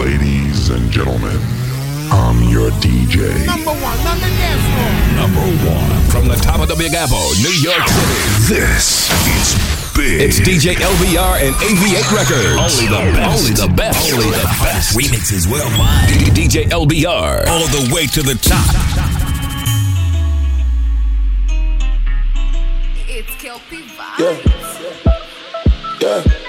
Ladies and gentlemen, I'm your DJ. Number one on the dance floor. Number one from the top of the Big New York City. This is big. It's DJ LBR and AV8 Records. Only the best. Only the best. Only the best. Remixes worldwide. DJ LBR. All the way to the top. It's Kelpie Vibes. Yeah. Yeah.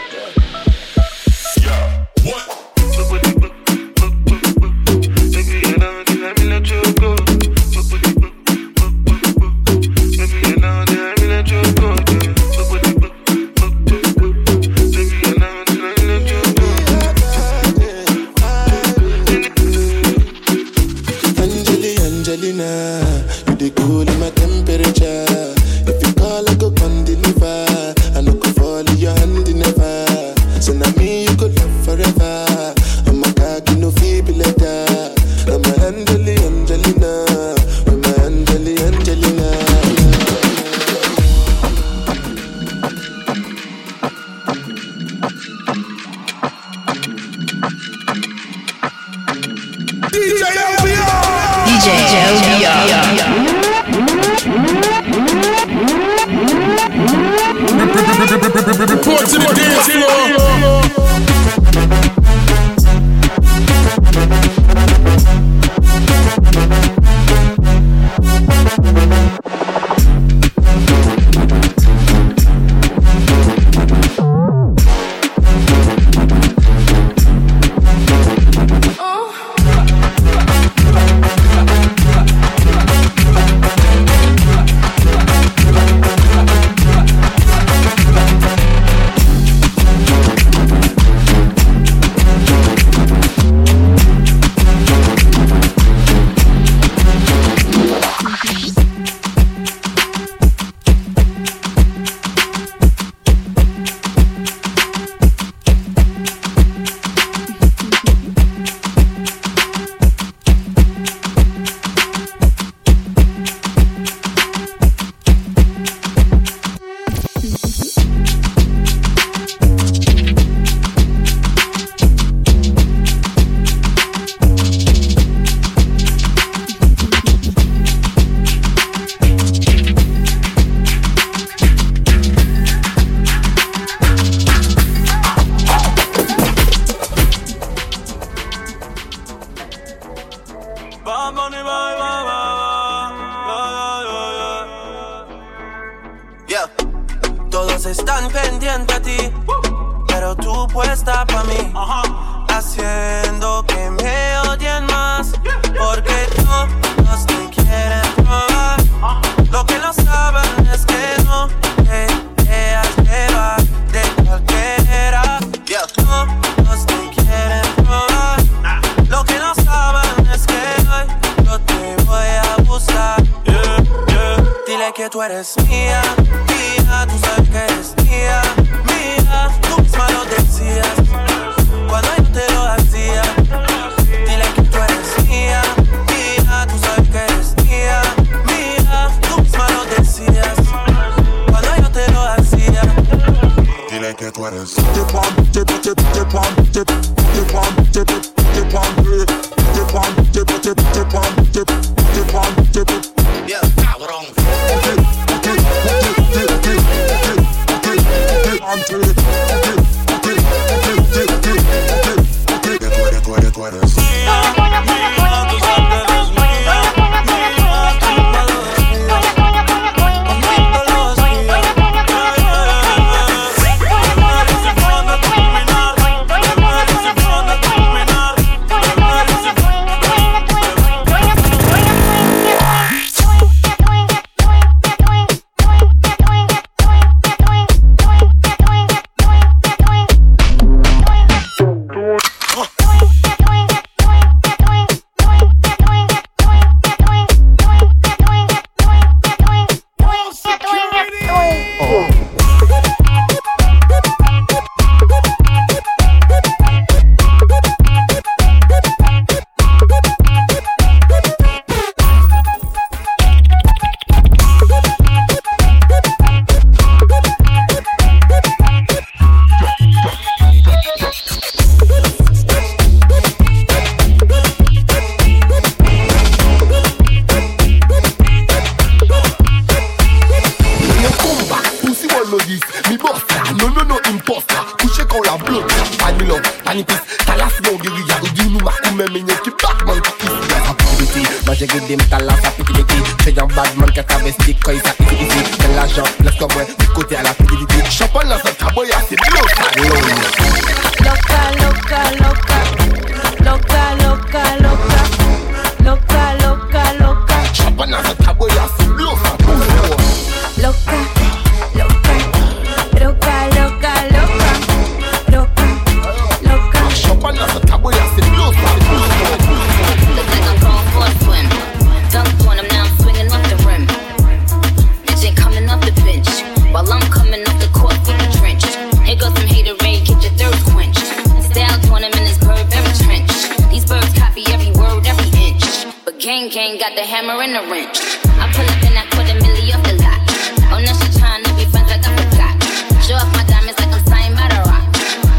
Can't got the hammer and the wrench. I pull up and I put a million off the lot. Oh, now she trying to be friends like I forgot. Show off my diamonds like I'm signed by the rock.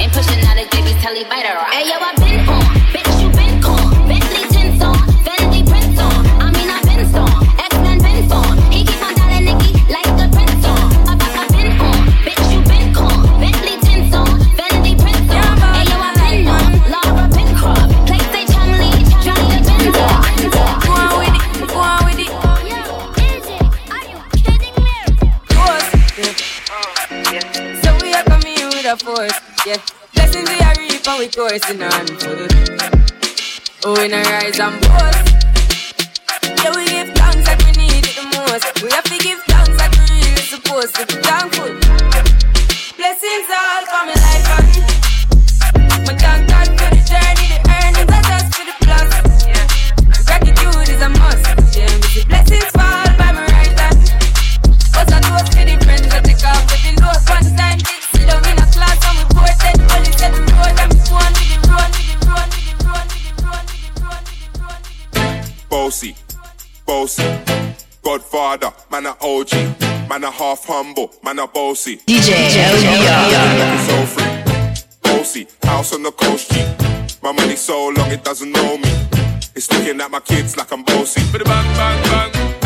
Ain't pushing out a baby telly by the rock. Hey, yo, I Yeah, blessings we are reaping, we coursing on food. we in a rise and boast. Yeah, we give thanks like we need it the most. We have to give thanks like we really supposed to be thankful. harder. Man a OG, man a half humble, man a bossy. DJ Joe so free. Bossy, house on the coast G. My money so long it doesn't know me. It's looking at my kids like I'm bossy. Bang bang bang.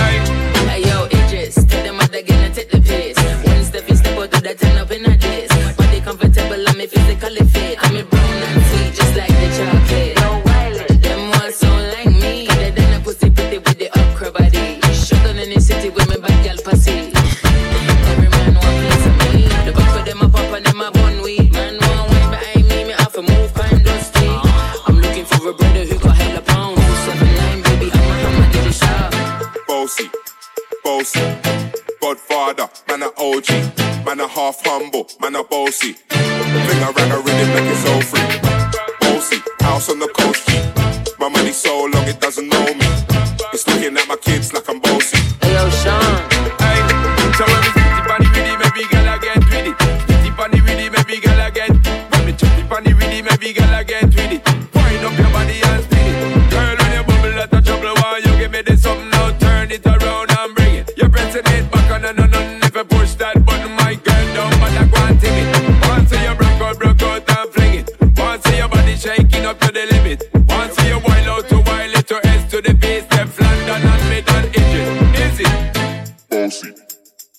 bossy, bossy. Godfather, man a OG, man a half humble, man a bossy. Bring a rag a rhythm like it so free. Bossy, house on the coast, G. My money so long it doesn't know me. It's looking at my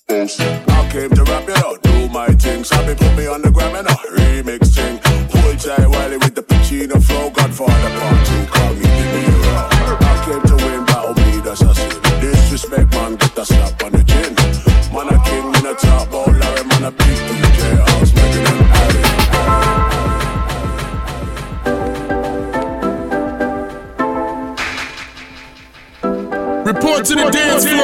Oops. I came to rap, you know, do my thing. Sabi put me on the gram and a remix thing. Hold tight Wiley with the Pacino flow. Godfather part two, call me the hero. I came to win, battle me, that's a sin. Disrespect, man, get the slap on the chin. Man, a king, in a top, all Larry, man, a big DJ. I was making an alley. Report to the dance floor.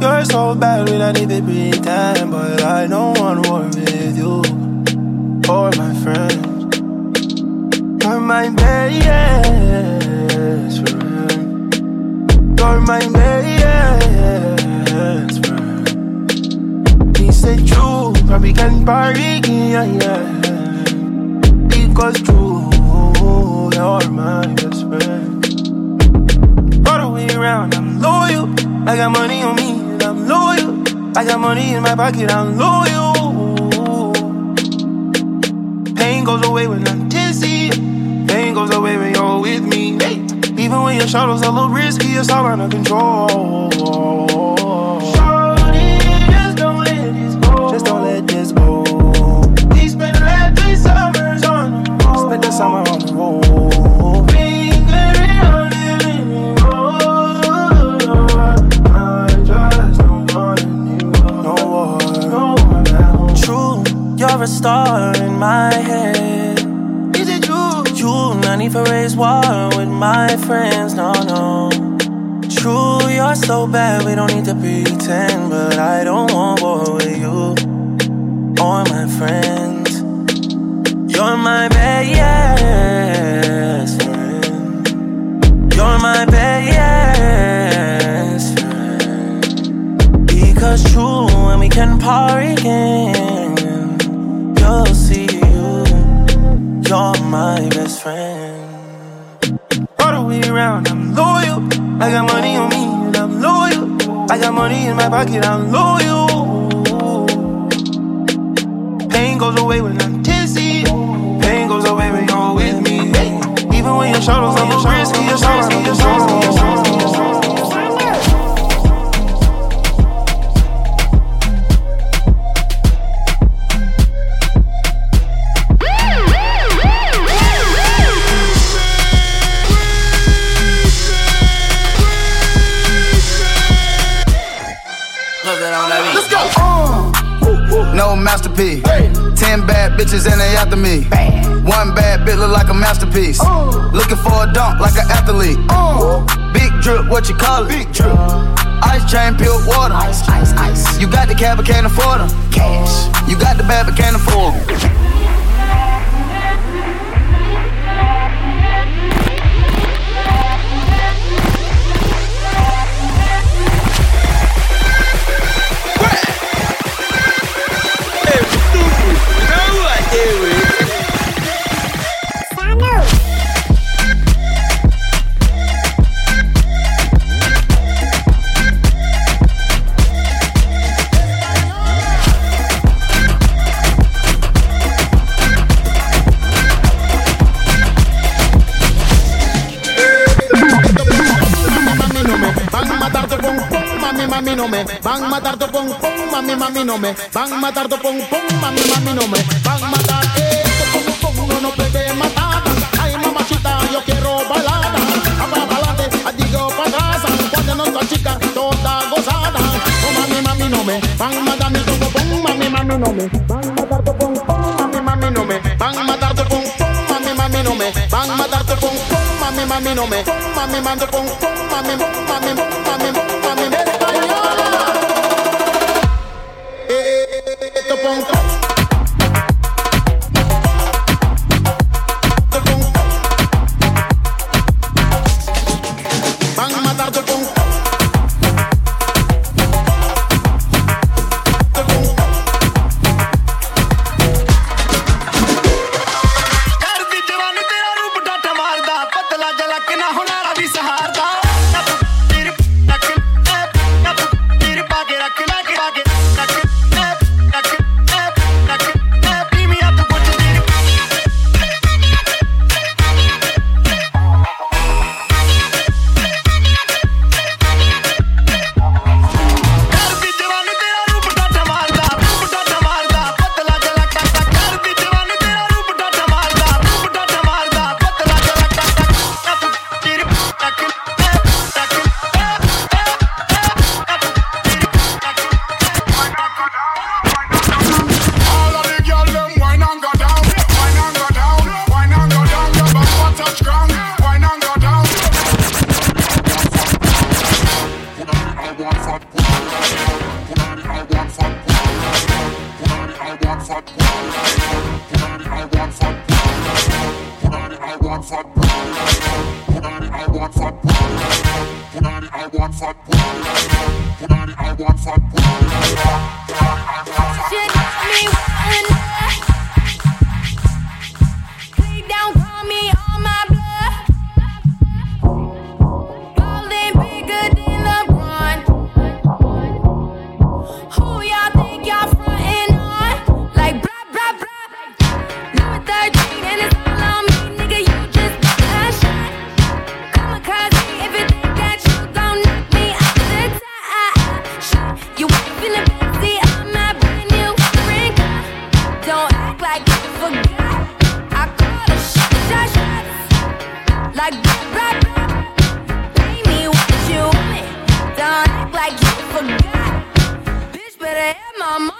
You're so bad when I need to pretend, but I don't want war with you or my friends. You're my best friend. You're my best friend. He said true, probably can party, yeah, yeah. Because true, you're my best friend. All the way around, I'm loyal. I got money on me. I got money in my pocket, I'm loyal. Pain goes away when I'm dizzy. Pain goes away when you're with me. Hey. Even when your shadow's a little risky, it's all under control. Shorty, just don't let this go. Just don't let this go. We spent the last three summers on the road. Spent the summer on star in my head. Is it true? True, no need for raise war with my friends. No, no. True, you're so bad, we don't need to pretend. But I don't want war with you or my friends. You're my best friend. You're my best friend. Because true, when we can party again, I got money on me, and I'm loyal. I got money in my pocket, I'm loyal. Pain goes away when I'm dizzy. Pain goes away when you're with me. Even when your a little risky, your shoulders, your shoulders, your shoulders, after me. One bad bitch look like a masterpiece. Looking for a dunk like an athlete. Big drip, what you call it? Big drip. Ice chain, pure water. Ice, ice, ice. You got the cab, but can't afford them. Cash. You got the bad, but can't afford 'em. Me. Van a matar tu pum pum, mami mami no me. Van a matar tu pum pum, mami mami no me. Van a matar esto pum pum, no no puede matar. Ay mamachita, yo quiero balada. Abra pa'lante, digo pa' atrás. Cuando no está chica, toda gozada. Oh mami mami no me. Van a matar mi tu pum, mami mami no me. Van a matar tu pum pum, mami mami no me. Van a matar tu pum pum, mami mami no me. Van a matar tu pum pum, mami mami no me. Mami mami pum pum, mami mami mami mami Esto Yeah. Just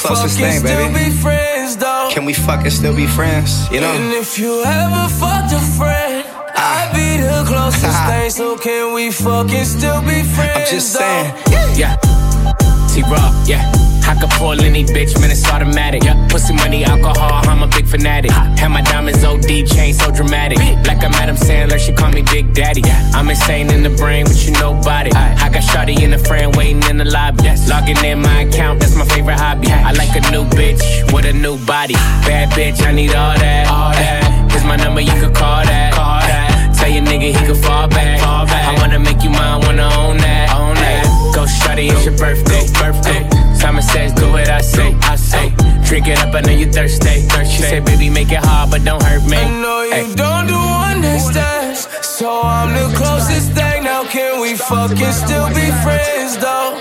closest thing, baby. be friends? Can we fucking still be friends? You know? And if you ever fucked a friend, ah. I'd be the closest thing. So can we fucking still be friends? I'm just saying. Yeah. T-Raw, yeah. I could pull any bitch, man, it's automatic. Yeah. Pussy money, alcohol, I'm a big fanatic. Have my diamonds OD, chain so dramatic. Like I'm Adam Sandler, she call me Big Daddy. I'm insane in the brain, but you nobody. I got Shawty in the friend waiting in the lobby. Logging in my account, that's my favorite hobby. I like a new bitch with a new body. Bad bitch, I need all that. All that. Here's my number, you could call that. Call that. Tell your nigga he could fall back. Fall back. I wanna make you mine, wanna own that. Own that. Go shawty, it's your birthday. Birthday. Simon says, do what I say. I say. Drink it up, I know you thirsty. thirsty. She said, baby, make it hard, but don't hurt me. I know you don't do understand, so I'm the closest thing. Now can we fucking still be friends though?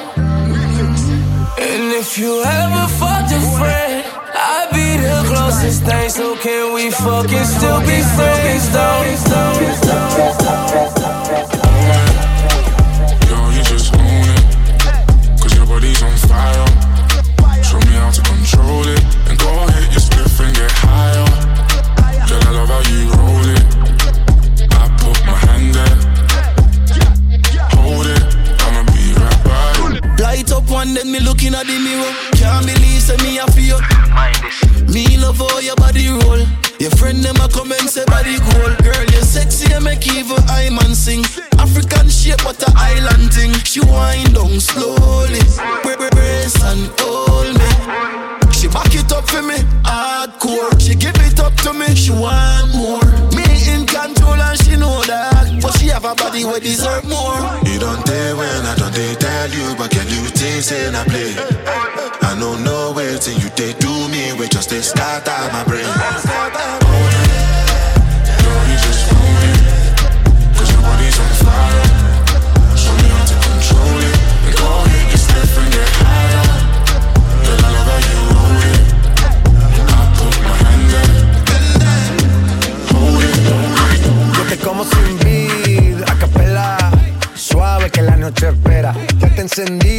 And if you ever fucked a friend, I'd be the closest thing. So can we fucking still be friends Yo, One, then me looking at the mirror. Can't believe say me a feel. Me love how your body roll. Your friend them a come and say body cool. Girl, you sexy and make evil I man sing. African shape but a island thing. She wind down slowly, Bra- bra- brace and hold me. She back it up for me, hardcore. She give it up to me, she want more. Me in control and she know that, but she have a body where deserve more. You don't dare when I don't dare tell you, but a play? I know no way till you they do me, we just they start my brain. I. I. Yo te como sin vid, a capela, suave que la noche espera. Te encendí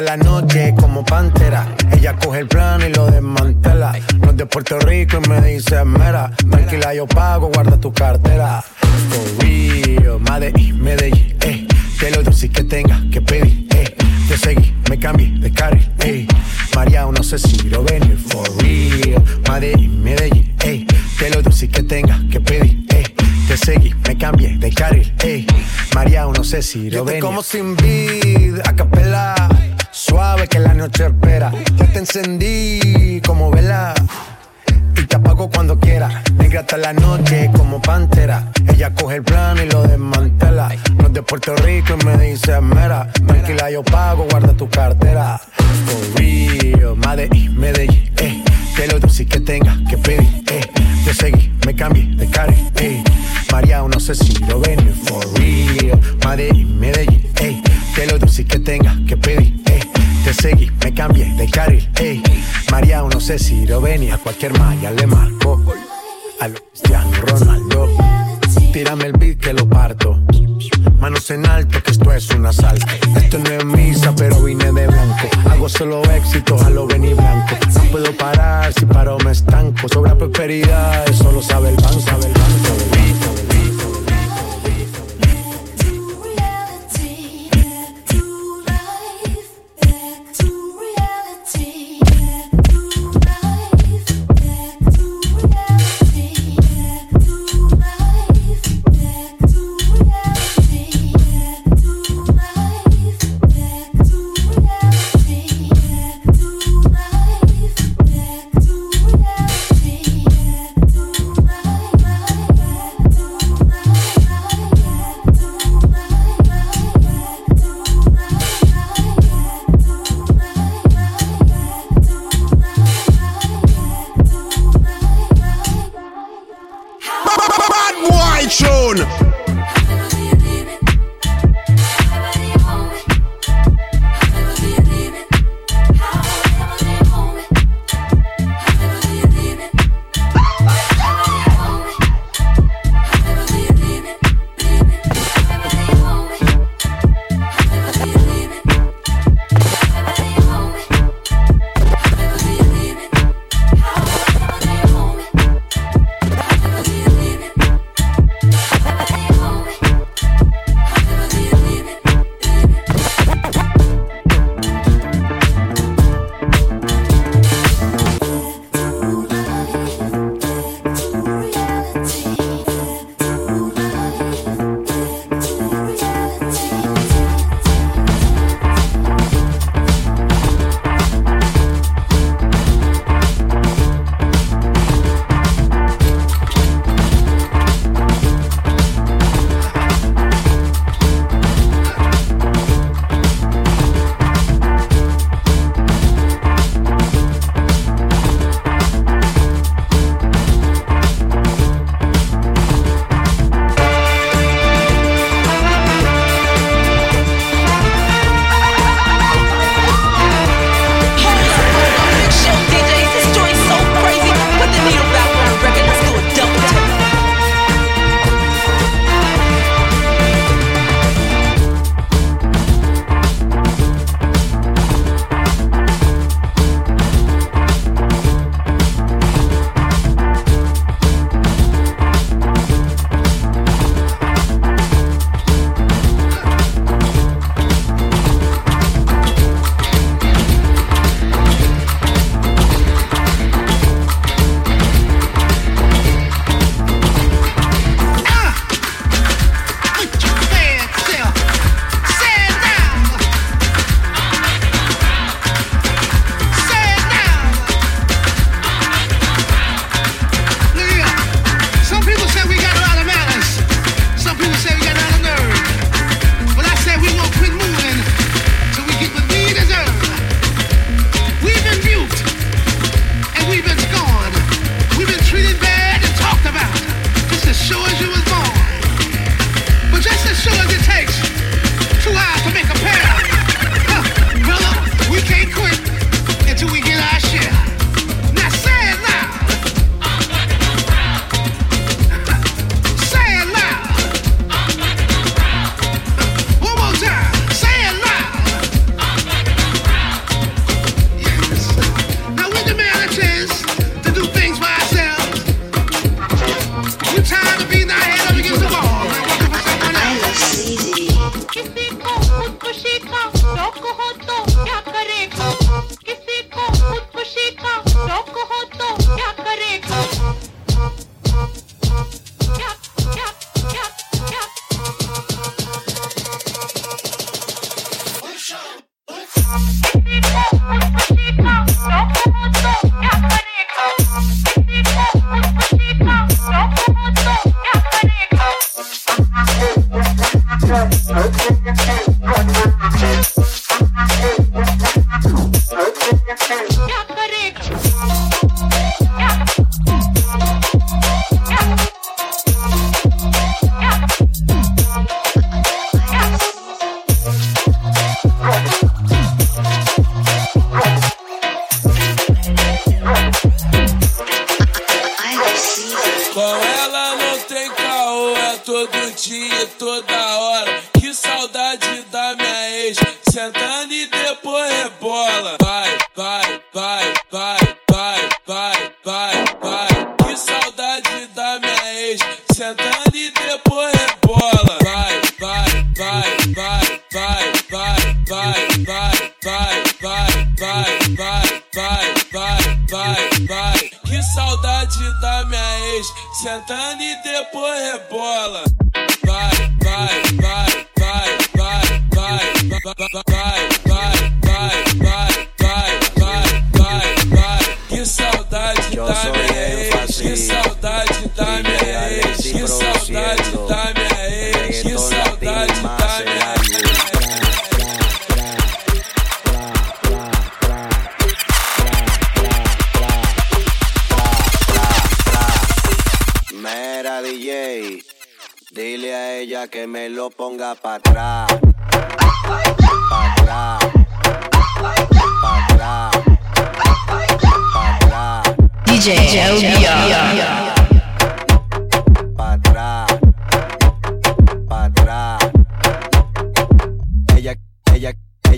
hasta la noche como pantera. Ella coge el plano y lo desmantela. No es de Puerto Rico y me dice mera. Tranquila, yo pago, guarda tu cartera. For real, Medellín, Medellín, eh. Que lo dulce que tenga que pedir, eh. Te seguí, me cambié de carril, eh. María, no sé si lo venir, for real. Medellín, Medellín, eh. Que lo dulce que tenga que pedir, eh. Te seguí, me cambié de carril, eh. María, no sé si lo venir. como sin vid, a capela. Suave que la noche espera. Ya te encendí como vela y te apago cuando quiera. Negra hasta la noche como pantera. Ella coge el plano y lo desmantela. No es de Puerto Rico y me dice mera. Tranquila, yo pago, guarda tu cartera. For real, Medellín, Medellín, eh. Que lo dulce que tenga que pedir, eh. Te seguí, me cambié de carril, eh. María, no sé si lo venir. For real, Medellín, Medellín, eh. Que lo dulce que tenga que pedir, eh. Te seguí, me cambié de carril, ey. María, no sé si lo venía, cualquier malla le marco. A lo Cristiano Ronaldo, tírame el beat que lo parto. Manos en alto, que esto es un asalto. Esto no es misa, pero vine de blanco. Hago solo éxitos, a lo venir blanco. No puedo parar, si paro me estanco. Sobra prosperidad, eso lo sabe el banco, sabe el banco.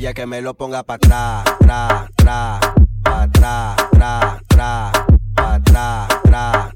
Ella, que me lo ponga para atrás. Tra, tra. Pa' atrás. Tra, tra. Pa' atrás. Tra.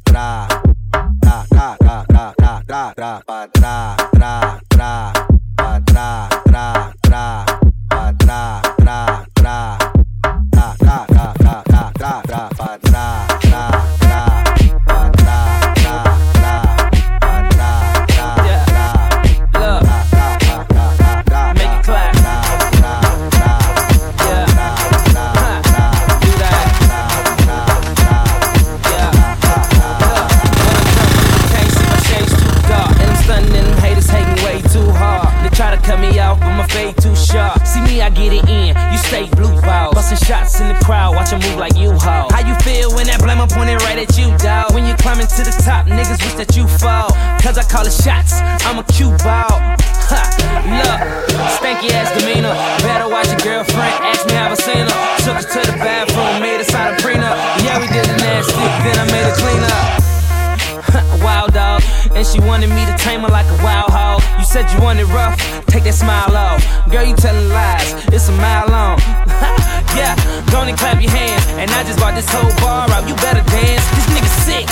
And clap your hands. And I just bought this whole bar out, you better dance. This nigga sick,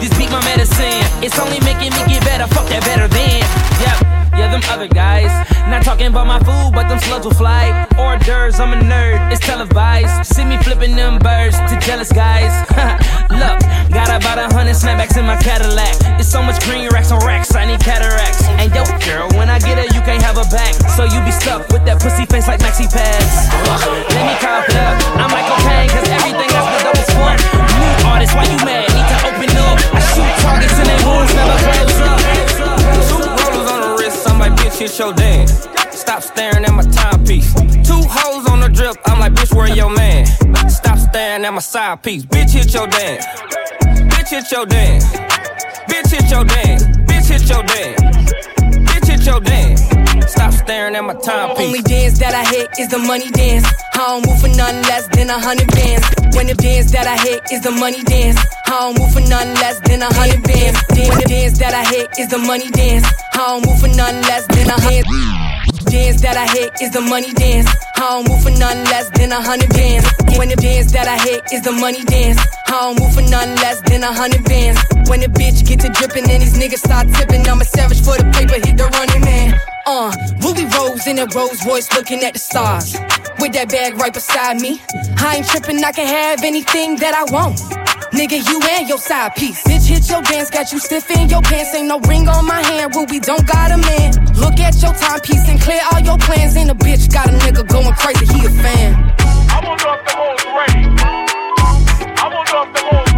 this beat my medicine. It's only making me get better, fuck that better than. Yep. Yeah, them other guys. Not talking about my food, but them slugs will fly. Orders, I'm a nerd, it's televised. See me flipping them birds to jealous guys. Look, got about a hundred snapbacks in my Cadillac. It's so much green racks on racks, I need cataracts. And yo, girl, when I get her, you can't have her back. So you be stuck with that pussy face like maxi pads. Let me cop it up. I'm like cocaine, cause everything else but double fun. New artist, why you mad? Need to open up. I shoot targets and they wounds never close up. Bitch, hit your dance. Stop staring at my timepiece. Two hoes on the drip, I'm like, bitch, where your man? Stop staring at my side piece. Bitch, hit your dance. Bitch, hit your dance. Bitch, hit your dance. Bitch, hit your dance. Bitch, hit your. Stop staring at my timepiece. Only dance that I hit is the money dance. I don't move for nothing less than a hundred bands. When the dance that I hit is the money dance. I don't move for nothing less than a hundred bands. When the dance that I hit is the money dance. I don't move for nothing less than a hundred. Dance that I hit is the money dance. I don't move for nothing less than a hundred bands. When the dance that I hit is the money dance. I don't move for nothing less than a hundred bands. When the bitch get to dripping and these niggas start tipping, I'm a savage for the paper, hit the running man. Uh, Ruby Rose in a Rolls Royce looking at the stars. With that bag right beside me. I ain't tripping, I can have anything that I want. Nigga, you and your side piece. Bitch, hit your dance, got you stiff in your pants. Ain't no ring on my hand, Ruby don't got a man. Look at your timepiece and clear all your plans. And a bitch got a nigga going crazy, he a fan. I wonder if the hoes ready. I wonder if the hoes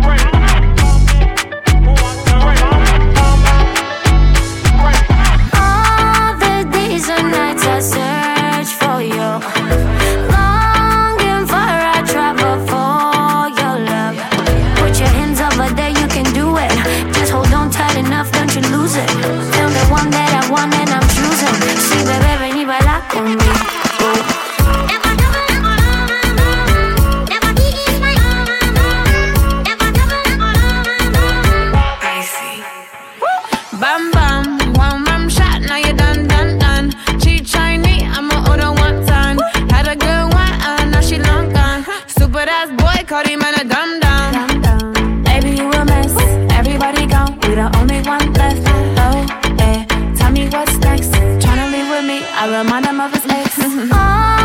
Cardi, man, a dumb down. Baby, you a mess. Everybody gone. We the only one left. Oh, eh. Tell me what's next. Tryna leave with me. I remind him of his ex. All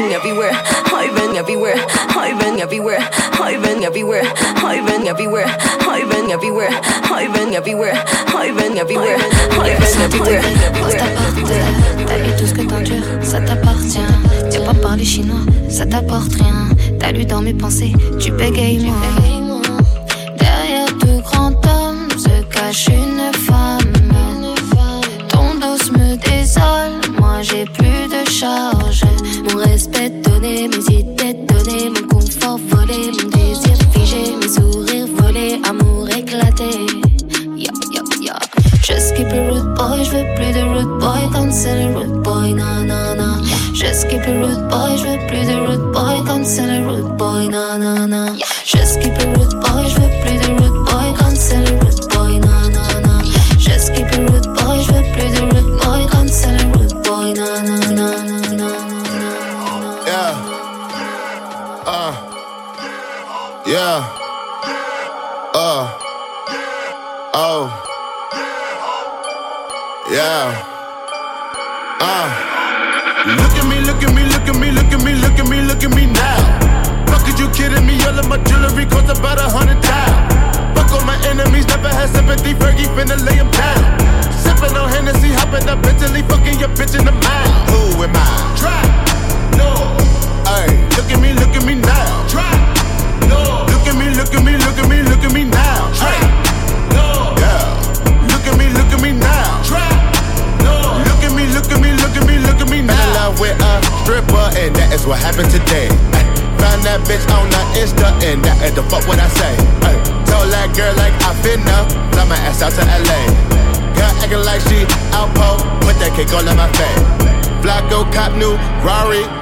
been everywhere, I've everywhere, I've everywhere, I've everywhere, I've everywhere, I've everywhere, I've everywhere, I've everywhere, I've everywhere. T'as vu tout ce que t'endures, ça t'appartient. T'es pas par les chinois, ça t'apporte rien. T'as lu dans mes pensées, tu bégayes moi.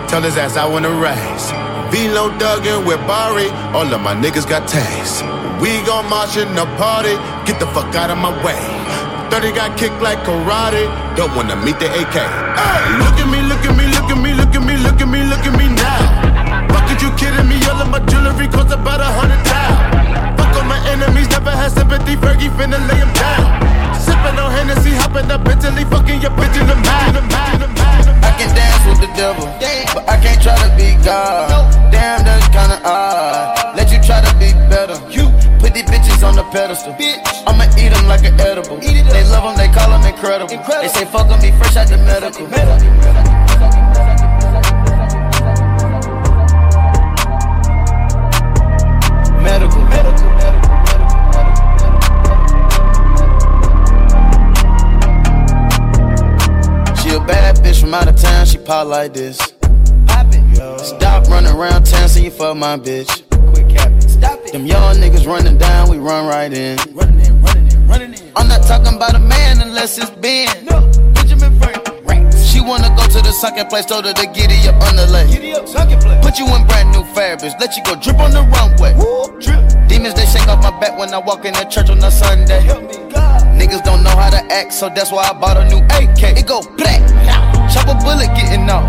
Tell his ass I wanna race. Velo Duggan with Bari, all of my niggas got taste. We gon' march in the party, get the fuck out of my way. 30 got kicked like karate, don't wanna meet the AK. Hey, look at me, look at me, look at me, look at me, look at me, look at me now. Fuck, are you kidding me? All of my jewelry cost about a hundred thousand. Fuck all my enemies, never had sympathy. Fergie finna lay 'em down. Sipping on Hennessy, hopping up Bentley, fucking your bitch in the mouth. With the devil, but I can't try to be God. Damn, that's kinda odd. Let you try to be better. You put these bitches on the pedestal. I'ma eat them like an edible. They love them, they call them incredible. They say fuck on me fresh out the. Medical. Pop like this. Stop running around town, so you fuck my bitch. Them young niggas running down, we run right in. I'm not talking about a man unless it's Ben. Benjamin Franklin. She wanna go to the sunken place, told her to giddy up underlay. Put you in brand new fabrics, let you go drip on the runway. Demons they shake off my back when I walk in the church on a Sunday. Niggas don't know how to act, so that's why I bought a new AK. It go black, chop a bullet getting off.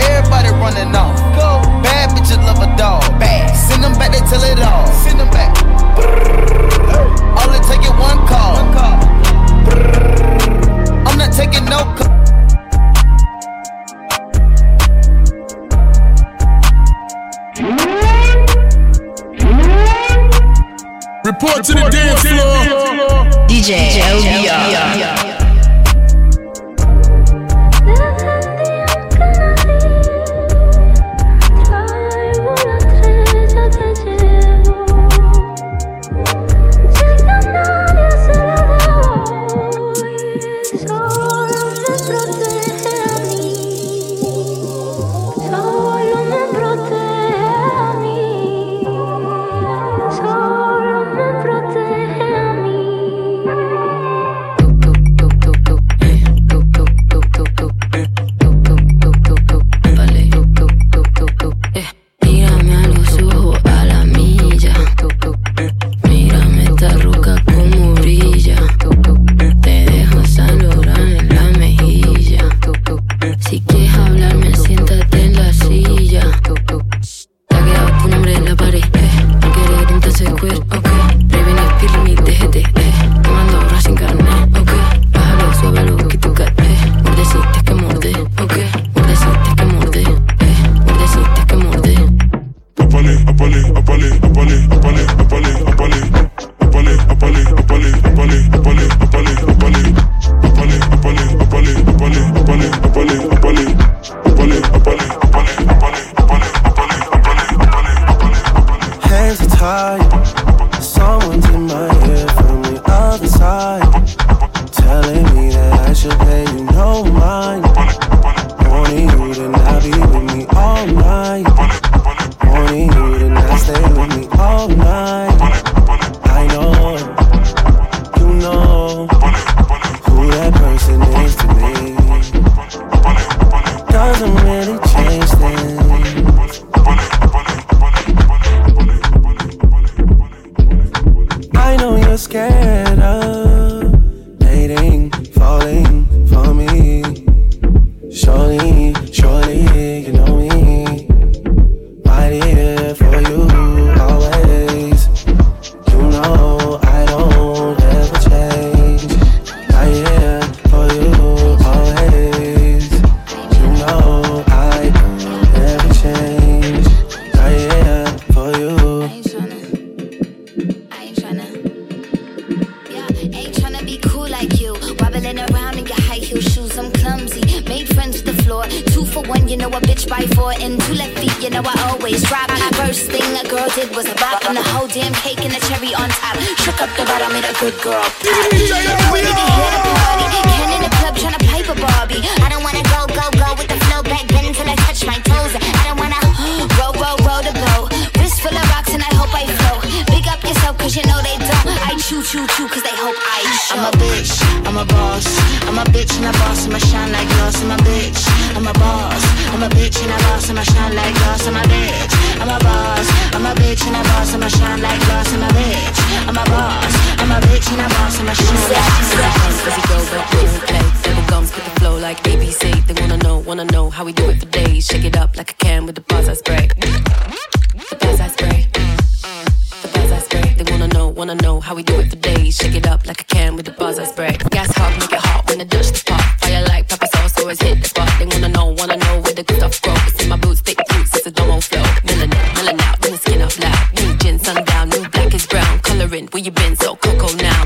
Everybody running off. Bad bitches love a dog. Bad. Send them back, they tell it all. Send them back. All it take is one call. I'm not taking no call. Report to the dance floor. DJ wanna know how we do it for days. Shake it up like a can with the buzz I spray. Gas hot, make it hot when the dust the pop. Fire like pepper sauce, always hit the spot. They wanna know, wanna know where the good stuff grows. It's in my boots, thick boots, it's a domo flow. Milling out, milling out, then the skin up loud. New gin, sundown, new black is brown. Coloring, where you been? So cocoa now.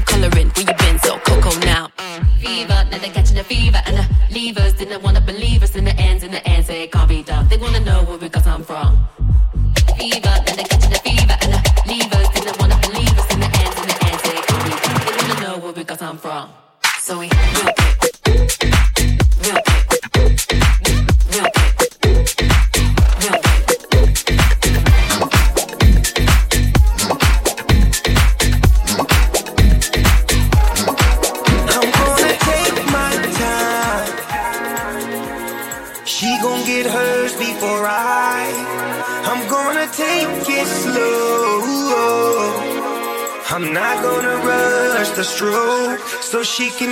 she can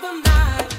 Joe Oh,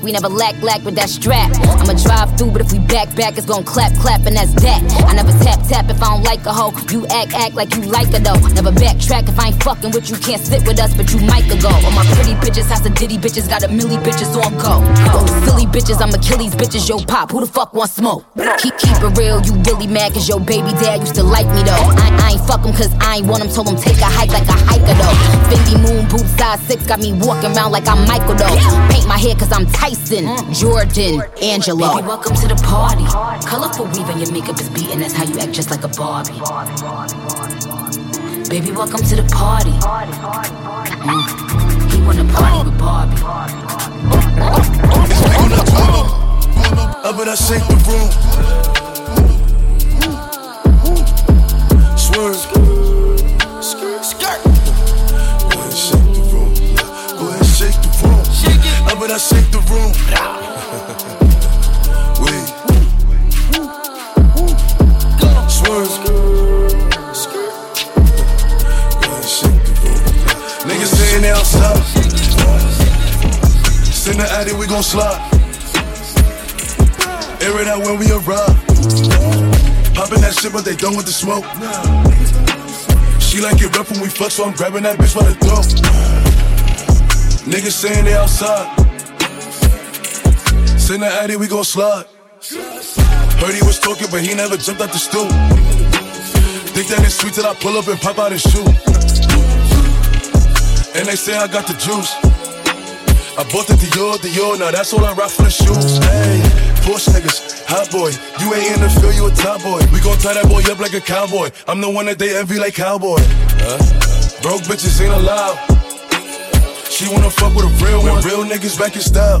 back, we never lack lack with that strap. I'ma drive through, but if we back back, it's gon' clap clap, and that's that. I never tap tap if I don't like a hoe. You act act like you like her though. Never backtrack if I ain't fucking with you, can't sit with us, but you might go. All my pretty bitches, house of ditty bitches, got a milli bitches on go. Those silly bitches, I'm Achilles bitches, yo pop, who the fuck want smoke? Keep keep it real, you really mad cause your baby dad used to like me though. I, I ain't fuck him cause I ain't want him, told him take a hike like a hiker though. Fendi moon boots size six, got me walking around like I'm Michael though. Paint my hair cause I'm Tyson, Jordan, Angelo. Baby, welcome to the party. Colorful weave and your makeup is beating. That's how you act just like a Barbie. Baby, welcome to the party. Mm. He wanna party with Barbie. Up and I shake the room. Swerve. Skirt. Go ahead, shake the room. Go ahead, shake the room. Shake it. I shake the room. Wait. Swerve. Go ahead, shake the room. Niggas saying they outside. Send the addy, we gon' slide. Air it out when we arrive. Popping that shit, but they done with the smoke. She like it rough when we fuck, so I'm grabbing that bitch by the throat. Niggas saying they outside. Send the addy, we gon' slide. Heard he was talking, but he never jumped out the stool. Think that it's sweet till I pull up and pop out his shoe. And they say I got the juice. I bought the Dior, Dior, now that's all I rock for the shoes. Hey, Porsche niggas, hot boy. You ain't in the field, you a top boy. We gon' tie that boy up like a cowboy. I'm the one that they envy like cowboy. Huh? Broke bitches ain't allowed. She wanna fuck with a real one. Real niggas back in style.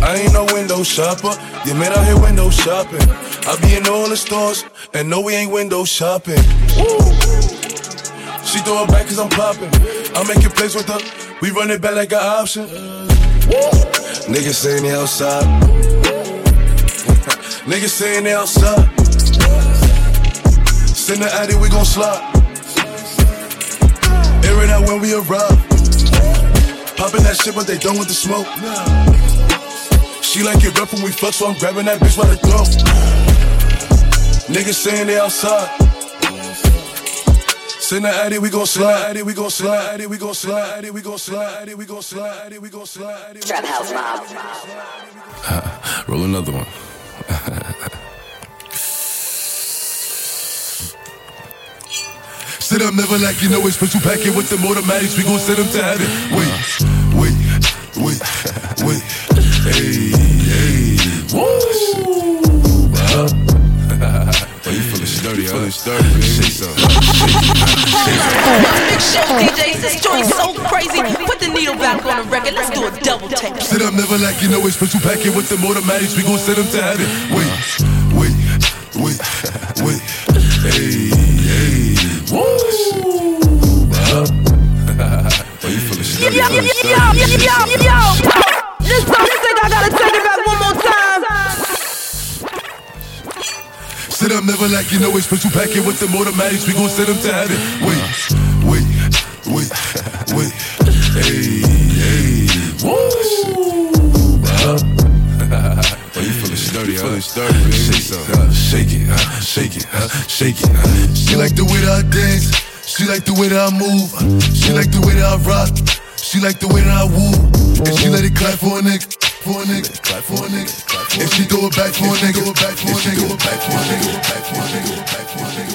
I ain't no window shopper. You man out here window shopping. I be in all the stores, and no, we ain't window shopping. She throw it back cause I'm popping. I make it plays with her. We run it back like an option. Niggas saying outside. Niggas saying they outside. Send the addy, we gon' slide. Air it out when we arrive. Popping that shit, but they done with the smoke. She like it rough when we fuck, so I'm grabbing that bitch by the throat. Niggas saying they outside. Send the addy, we gon' slide, addy, we gon' slide, addy, we gon' slide, addy, we gon' slide, addy, we gon' slide, addy, we gon' slide. Trap House Mob. Roll another one. Sit up, never like you know it's special packet with the automatics. We gon' send them to heaven. Wait, wait, wait, wait. Hey, hey. Woo! Oh, you feeling sturdy, huh? Feeling sturdy, baby. Say something. Big show, DJs. This joint's so crazy. Put the needle back on the record. Let's do a double take. Sit up, never like you know it's special packet with the automatics. We gon' send them to heaven. Wait, wait, wait, wait. Hey. Yo, yo, yo, yo. This song. I gotta take it back one more time. Sit up, never like you know it's special packet with the automatics. We gon' send them to heaven. Wait, wait, wait, wait. Hey, hey. Woo! Huh? Oh, you feeling sturdy, huh? Say. Uh, shake it, shake it, shake it. She like the way that I dance. She like the way that I move. She like the way that I rock. She like the way that I woo. And she let it clap for a nigga. For a nigga. Clap for a nigga. If she throw it back for a nigga. If she throw it back for a nigga. Back for a nigga. Back for a nigga. Back for a nigga.